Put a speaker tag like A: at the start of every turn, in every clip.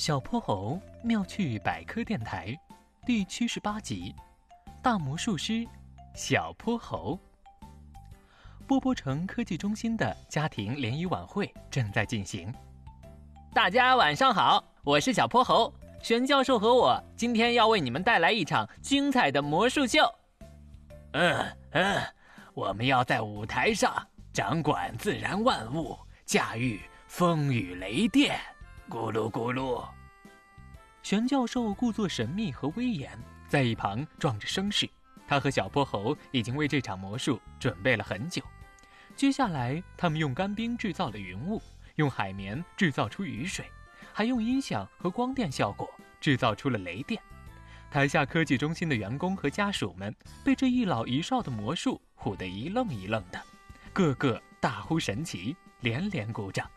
A: 小泼猴妙趣百科电台第七十八集：大魔术师小泼猴。波波城科技中心的家庭联谊晚会正在进行。
B: 大家晚上好，我是小泼猴，玄教授和我今天要为你们带来一场精彩的魔术秀。
C: 嗯嗯，我们要在舞台上掌管自然万物，驾驭风雨雷电。咕噜咕噜，
A: 玄教授故作神秘和威严，在一旁壮着声势。他和小泼猴已经为这场魔术准备了很久。接下来，他们用干冰制造了云雾，用海绵制造出雨水，还用音响和光电效果制造出了雷电。台下科技中心的员工和家属们被这一老一少的魔术唬得一愣一愣的，个个大呼神奇，连连鼓掌。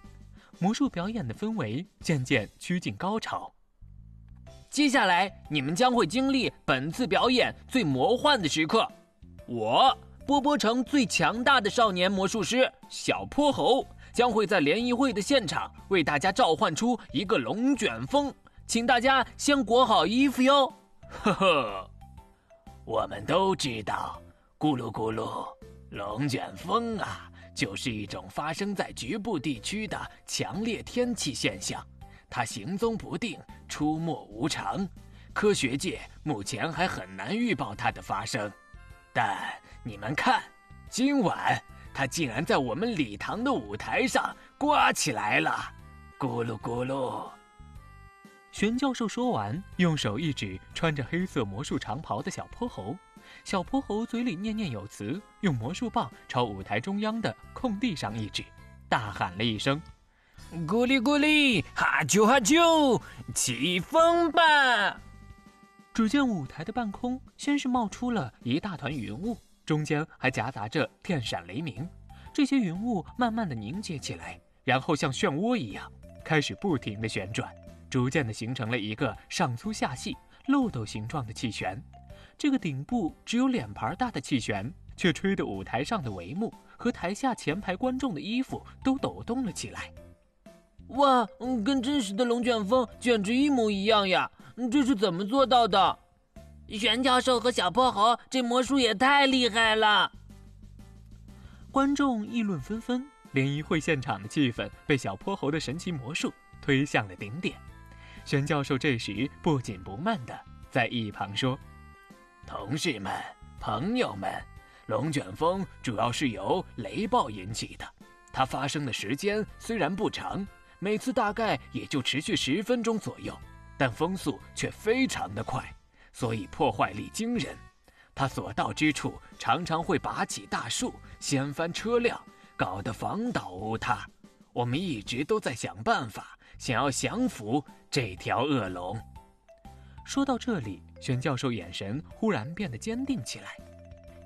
A: 魔术表演的氛围渐渐趋近高潮。
B: 接下来，你们将会经历本次表演最魔幻的时刻。我波波城最强大的少年魔术师小泼猴将会在联谊会的现场为大家召唤出一个龙卷风，请大家先裹好衣服哟。
C: 呵呵，我们都知道，咕噜咕噜，龙卷风啊。就是一种发生在局部地区的强烈天气现象，它行踪不定，出没无常，科学界目前还很难预报它的发生。但你们看，今晚它竟然在我们礼堂的舞台上刮起来了，咕噜咕噜。
A: 玄教授说完，用手一指穿着黑色魔术长袍的小泼猴。小泼猴嘴里念念有词，用魔术棒朝舞台中央的空地上一指，大喊了一声：“
B: 咕哩咕哩，哈啾哈啾，起风吧！”
A: 只见舞台的半空先是冒出了一大团云雾，中间还夹杂着电闪雷鸣。这些云雾慢慢的凝结起来，然后像漩涡一样开始不停的旋转，逐渐的形成了一个上粗下细、漏斗形状的气旋。这个顶部只有脸盘大的气旋，却吹得舞台上的帷幕和台下前排观众的衣服都抖动了起来。
B: 哇，跟真实的龙卷风简直一模一样呀！这是怎么做到的？
D: 玄教授和小泼猴这魔术也太厉害了！
A: 观众议论纷纷，联谊会现场的气氛被小泼猴的神奇魔术推向了顶点。玄教授这时不紧不慢地在一旁说。
C: 同事们、朋友们，龙卷风主要是由雷暴引起的。它发生的时间虽然不长，每次大概也就持续十分钟左右，但风速却非常的快，所以破坏力惊人。它所到之处，常常会拔起大树，掀翻车辆，搞得房倒屋塌。我们一直都在想办法，想要降服这条恶龙。
A: 说到这里，玄教授眼神忽然变得坚定起来。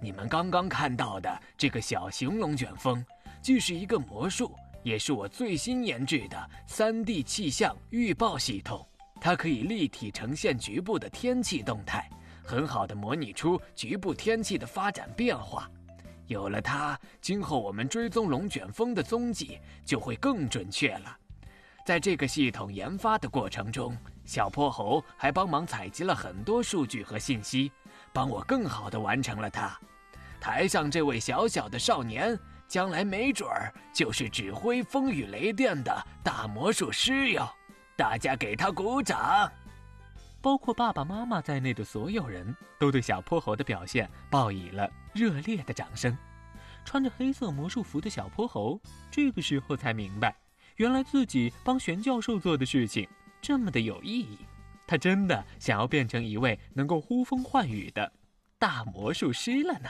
C: 你们刚刚看到的这个小型龙卷风，既是一个魔术，也是我最新研制的 3D 气象预报系统。它可以立体呈现局部的天气动态，很好的模拟出局部天气的发展变化。有了它，今后我们追踪龙卷风的踪迹就会更准确了。在这个系统研发的过程中，小泼猴还帮忙采集了很多数据和信息，帮我更好地完成了它。台上这位小小的少年，将来没准儿就是指挥风雨雷电的大魔术师哟！大家给他鼓掌。
A: 包括爸爸妈妈在内的所有人都对小泼猴的表现报以了热烈的掌声。穿着黑色魔术服的小泼猴，这个时候才明白。原来自己帮玄教授做的事情这么的有意义，他真的想要变成一位能够呼风唤雨的大魔术师了呢。